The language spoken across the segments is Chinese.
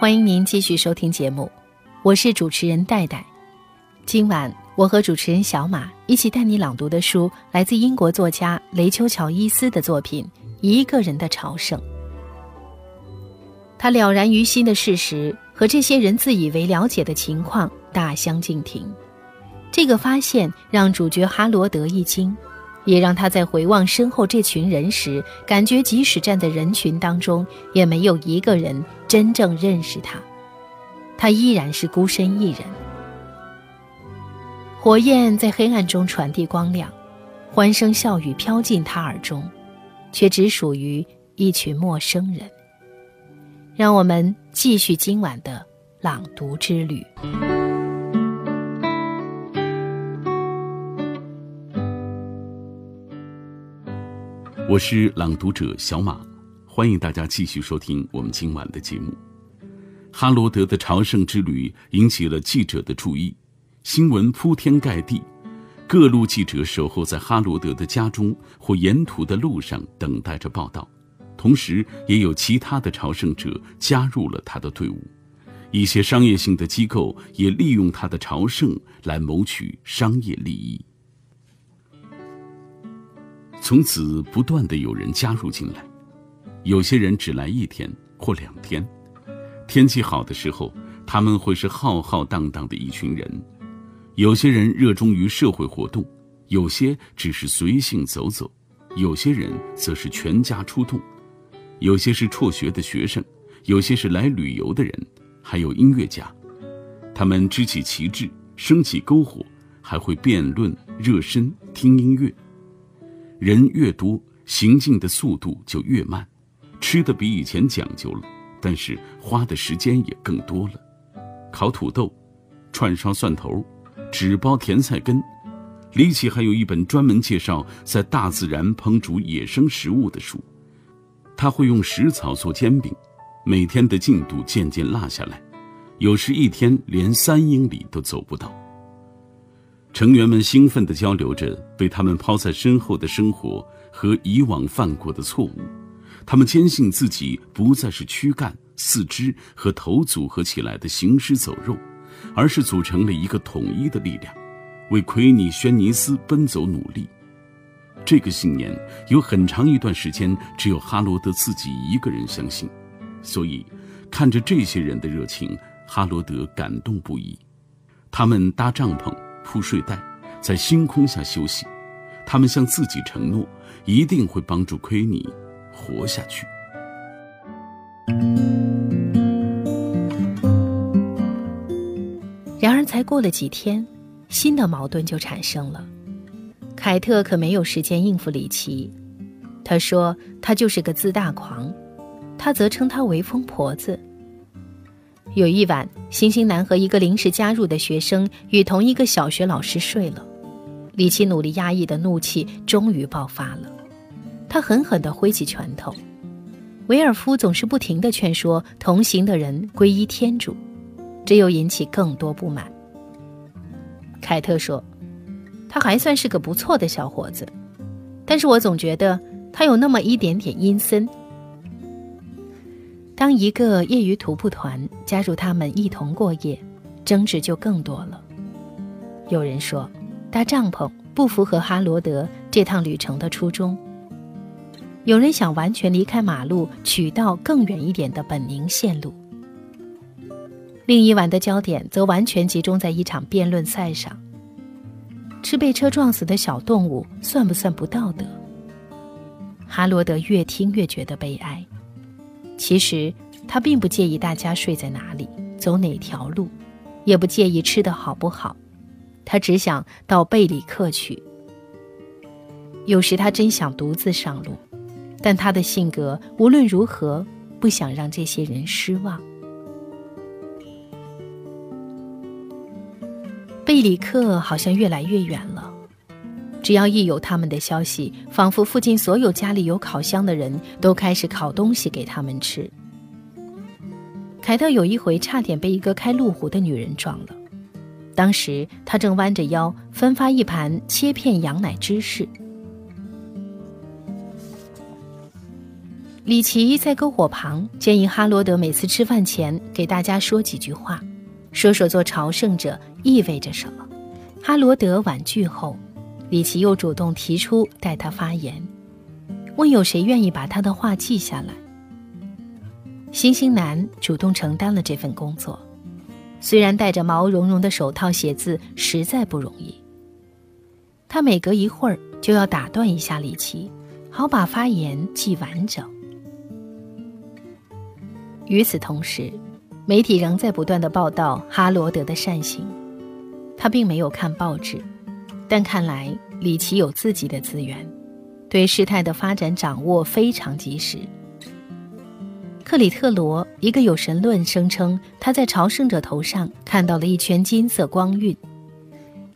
欢迎您继续收听节目，我是主持人戴戴。今晚我和主持人小马一起带你朗读的书，来自英国作家雷丘·乔伊斯的作品《一个人的朝圣》。他了然于心的事实和这些人自以为了解的情况大相径庭。这个发现让主角哈罗德一惊，也让他在回望身后这群人时，感觉即使站在人群当中，也没有一个人真正认识他。他依然是孤身一人。火焰在黑暗中传递光亮，欢声笑语飘进他耳中，却只属于一群陌生人。让我们继续今晚的朗读之旅。我是朗读者小马，欢迎大家继续收听我们今晚的节目。哈罗德的朝圣之旅引起了记者的注意，新闻铺天盖地，各路记者守候在哈罗德的家中或沿途的路上等待着报道，同时也有其他的朝圣者加入了他的队伍。一些商业性的机构也利用他的朝圣来谋取商业利益。从此，不断的有人加入进来，有些人只来一天或两天。天气好的时候，他们会是浩浩荡荡的一群人；有些人热衷于社会活动，有些只是随性走走，有些人则是全家出动；有些是辍学的学生，有些是来旅游的人，还有音乐家。他们支起旗帜，升起篝火，还会辩论、热身、听音乐。人越多，行进的速度就越慢，吃的比以前讲究了，但是花的时间也更多了。烤土豆，串烧蒜头，纸包甜菜根。李奇还有一本专门介绍在大自然烹煮野生食物的书。他会用食草做煎饼，每天的进度渐渐落下来，有时一天连三英里都走不到。成员们兴奋地交流着被他们抛在身后的生活和以往犯过的错误，他们坚信自己不再是躯干、四肢和头组合起来的行尸走肉，而是组成了一个统一的力量，为奎尼·轩尼斯奔走努力。这个信念有很长一段时间只有哈罗德自己一个人相信，所以看着这些人的热情，哈罗德感动不已。他们搭帐篷。铺睡袋，在星空下休息。他们向自己承诺，一定会帮助奎尼活下去。然而，才过了几天，新的矛盾就产生了。凯特可没有时间应付里奇，他说他就是个自大狂，他则称他为“疯婆子”。有一晚，星星男和一个临时加入的学生与同一个小学老师睡了。里奇努力压抑的怒气终于爆发了，他狠狠地挥起拳头。维尔夫总是不停地劝说同行的人皈依天主，这又引起更多不满。凯特说：“他还算是个不错的小伙子，但是我总觉得他有那么一点点阴森。”当一个业余徒步团加入他们一同过夜，争执就更多了。有人说，搭帐篷不符合哈罗德这趟旅程的初衷。有人想完全离开马路，取到更远一点的本宁线路。另一晚的焦点则完全集中在一场辩论赛上：吃被车撞死的小动物算不算不道德？哈罗德越听越觉得悲哀。其实他并不介意大家睡在哪里，走哪条路，也不介意吃的好不好，他只想到贝里克去。有时他真想独自上路，但他的性格无论如何不想让这些人失望。贝里克好像越来越远了。只要一有他们的消息，仿佛附近所有家里有烤箱的人都开始烤东西给他们吃。凯特有一回差点被一个开路虎的女人撞了，当时她正弯着腰分发一盘切片羊奶芝士。李奇在篝火旁建议哈罗德每次吃饭前给大家说几句话，说说做朝圣者意味着什么。哈罗德婉拒后，李奇又主动提出代他发言，问有谁愿意把他的话记下来。星星男主动承担了这份工作，虽然戴着毛茸茸的手套写字实在不容易，他每隔一会儿就要打断一下李奇，好把发言记完整。与此同时，媒体仍在不断的报道哈罗德的善行。他并没有看报纸，但看来李奇有自己的资源，对事态的发展掌握非常及时。克里特罗一个有神论声称他在朝圣者头上看到了一圈金色光晕。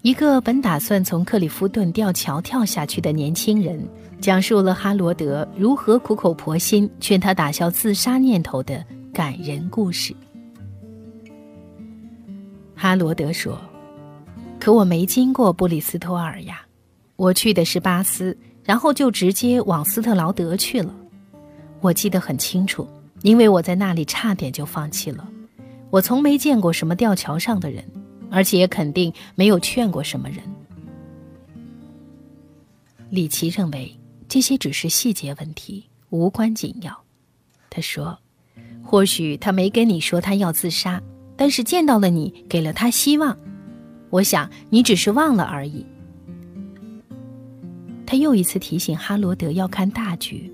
一个本打算从克里夫顿吊桥跳下去的年轻人，讲述了哈罗德如何苦口婆心劝他打消自杀念头的。感人故事。哈罗德说：“可我没经过布里斯托尔呀，我去的是巴斯，然后就直接往斯特劳德去了。我记得很清楚，因为我在那里差点就放弃了。我从没见过什么吊桥上的人，而且也肯定没有劝过什么人。”李奇认为这些只是细节问题，无关紧要。他说。或许他没跟你说他要自杀，但是见到了你，给了他希望。我想你只是忘了而已。他又一次提醒哈罗德要看大局，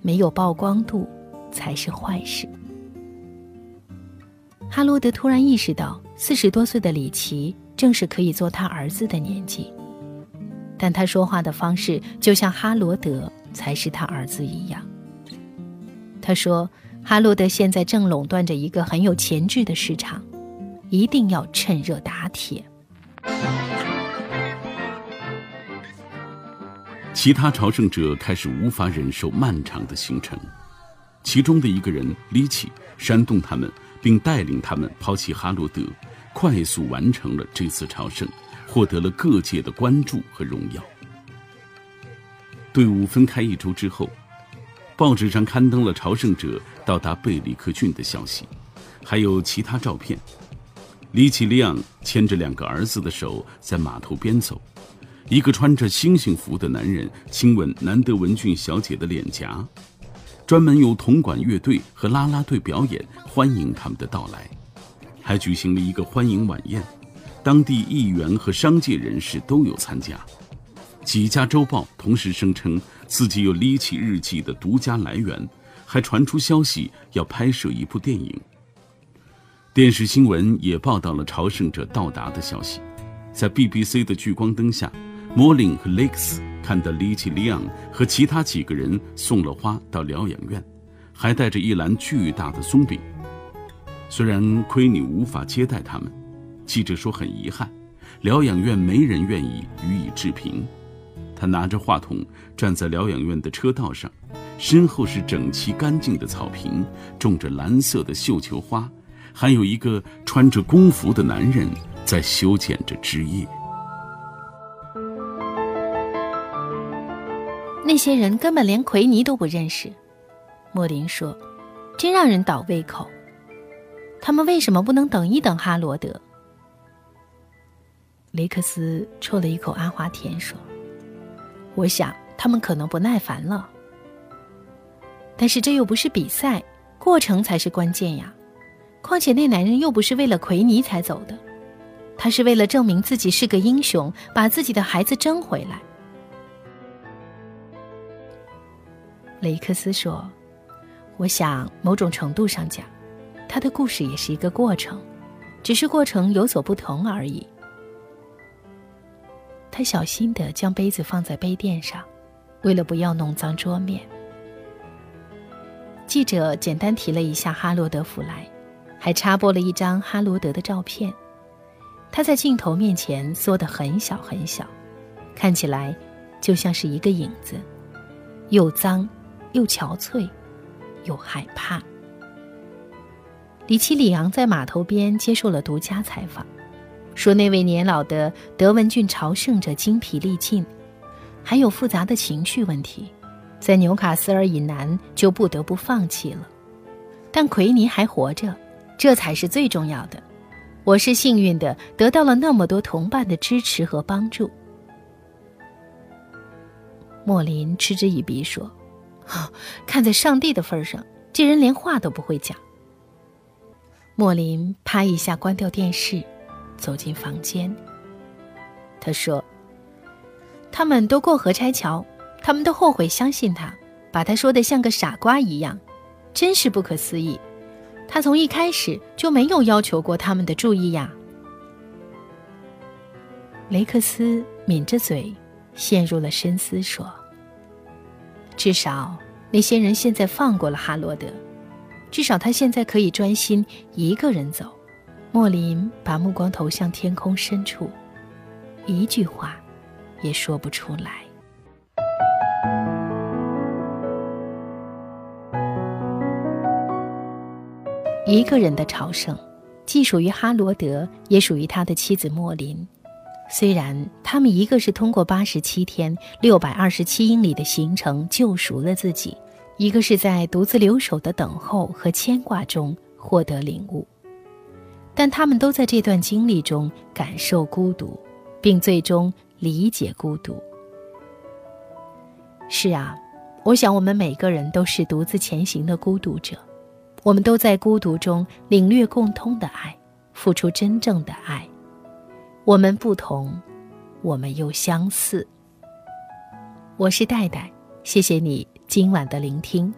没有曝光度才是坏事。哈罗德突然意识到，四十多岁的李奇正是可以做他儿子的年纪，但他说话的方式就像哈罗德才是他儿子一样。他说。哈罗德现在正垄断着一个很有潜质的市场，一定要趁热打铁。其他朝圣者开始无法忍受漫长的行程，其中的一个人李奇煽动他们，并带领他们抛弃哈罗德，快速完成了这次朝圣，获得了各界的关注和荣耀。队伍分开一周之后。报纸上刊登了朝圣者到达贝里克郡的消息，还有其他照片。李奇利昂牵着两个儿子的手在码头边走，一个穿着星星服的男人亲吻南德文郡小姐的脸颊。专门有铜管乐队和啦啦队表演欢迎他们的到来，还举行了一个欢迎晚宴，当地议员和商界人士都有参加。几家周报同时声称。自己有离奇日记的独家来源，还传出消息要拍摄一部电影。电视新闻也报道了朝圣者到达的消息。在 BBC 的聚光灯下，莫林和雷克斯看到里奇里昂和其他几个人送了花到疗养院，还带着一篮巨大的松饼。虽然亏你无法接待他们，记者说很遗憾，疗养院没人愿意予以置评。他拿着话筒站在疗养院的车道上，身后是整齐干净的草坪，种着蓝色的绣球花，还有一个穿着工服的男人在修剪着枝叶。那些人根本连奎尼都不认识，莫林说：“真让人倒胃口。他们为什么不能等一等哈罗德？”雷克斯抽了一口阿华田说。我想他们可能不耐烦了，但是这又不是比赛，过程才是关键呀。况且那男人又不是为了奎尼才走的，他是为了证明自己是个英雄，把自己的孩子争回来。雷克斯说：“我想某种程度上讲，他的故事也是一个过程，只是过程有所不同而已。”他小心地将杯子放在杯垫上，为了不要弄脏桌面。记者简单提了一下哈罗德·弗莱，还插播了一张哈罗德的照片。他在镜头面前缩得很小很小，看起来就像是一个影子，又脏，又憔悴，又害怕。里奇里昂在码头边接受了独家采访。说那位年老的德文郡朝圣者精疲力尽，还有复杂的情绪问题，在纽卡斯尔以南就不得不放弃了。但奎尼还活着，这才是最重要的。我是幸运的，得到了那么多同伴的支持和帮助。莫林嗤之以鼻说：“看在上帝的份上，这人连话都不会讲。”莫林啪一下关掉电视，走进房间。他说：“他们都过河拆桥，他们都后悔相信他，把他说的像个傻瓜一样。”真是不可思议，他从一开始就没有要求过他们的注意呀。雷克斯抿着嘴，陷入了深思，说：“至少那些人现在放过了哈罗德，至少他现在可以专心一个人走。”莫林把目光投向天空深处，一句话也说不出来。一个人的朝圣，既属于哈罗德，也属于他的妻子莫林。虽然他们一个是通过八十七天、六百二十七英里的行程救赎了自己，一个是在独自留守的等候和牵挂中获得领悟，但他们都在这段经历中感受孤独，并最终理解孤独。是啊，我想我们每个人都是独自前行的孤独者。我们都在孤独中领略共通的爱，付出真正的爱。我们不同，我们又相似。我是戴戴，谢谢你今晚的聆听。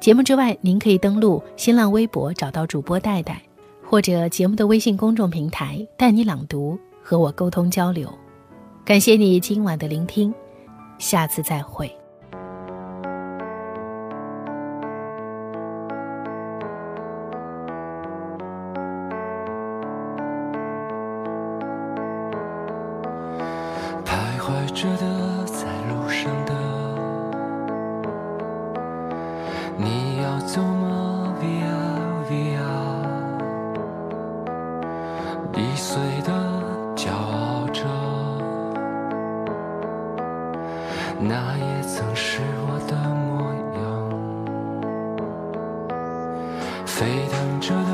节目之外，您可以登录新浪微博找到主播戴戴，或者节目的微信公众平台“带你朗读”和我沟通交流。感谢你今晚的聆听，下次再会。曾是我的模样，沸腾着的，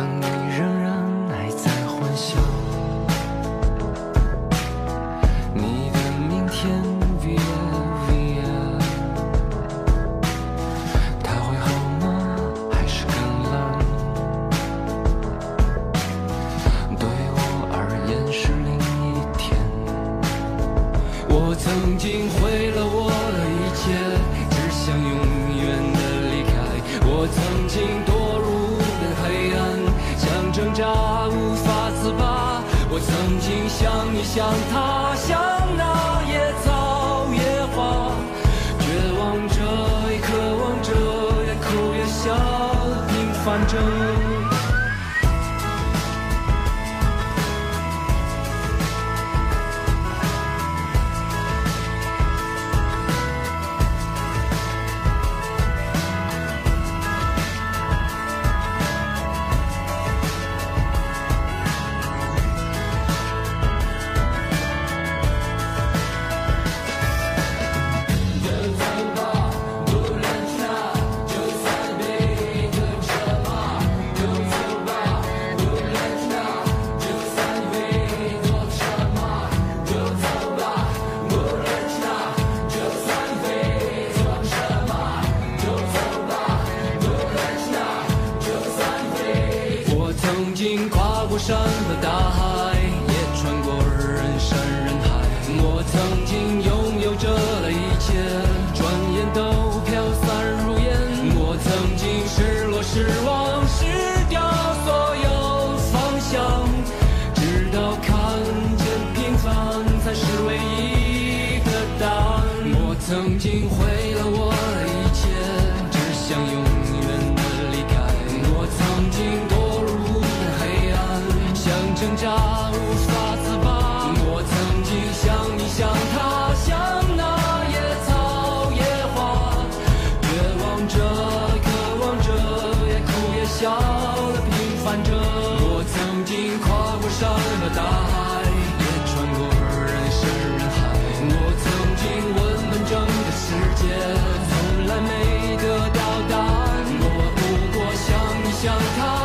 想你。无法自拔，我曾经像你，像他，像那野草野花，绝望着，也渴望着，也哭也笑，平凡着。和大海也穿过人山人海，我曾经问，完整的世界从来没得到答案。我不过想你想他。